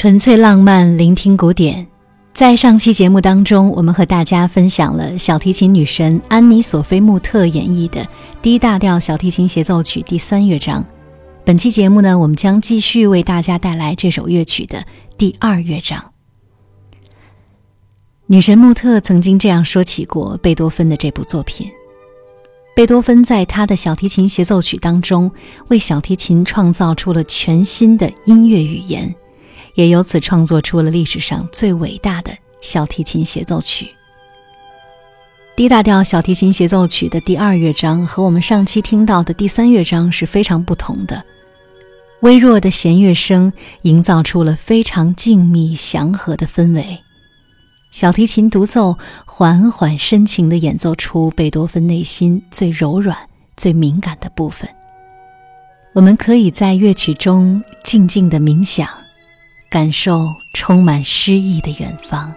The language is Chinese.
纯粹浪漫，聆听古典。在上期节目当中，我们和大家分享了小提琴女神安妮·索菲·穆特演绎的 D 大调小提琴协奏曲第三乐章。本期节目呢，我们将继续为大家带来这首乐曲的第二乐章。女神穆特曾经这样说起过贝多芬的这部作品：贝多芬在他的小提琴协奏曲当中，为小提琴创造出了全新的音乐语言。也由此创作出了历史上最伟大的小提琴协奏曲。D 大调小提琴协奏曲的第二乐章和我们上期听到的第三乐章是非常不同的。微弱的弦乐声营造出了非常静谧祥和的氛围，小提琴独奏缓缓深情地演奏出贝多芬内心最柔软、最敏感的部分。我们可以在乐曲中静静地冥想。感受充满诗意的远方。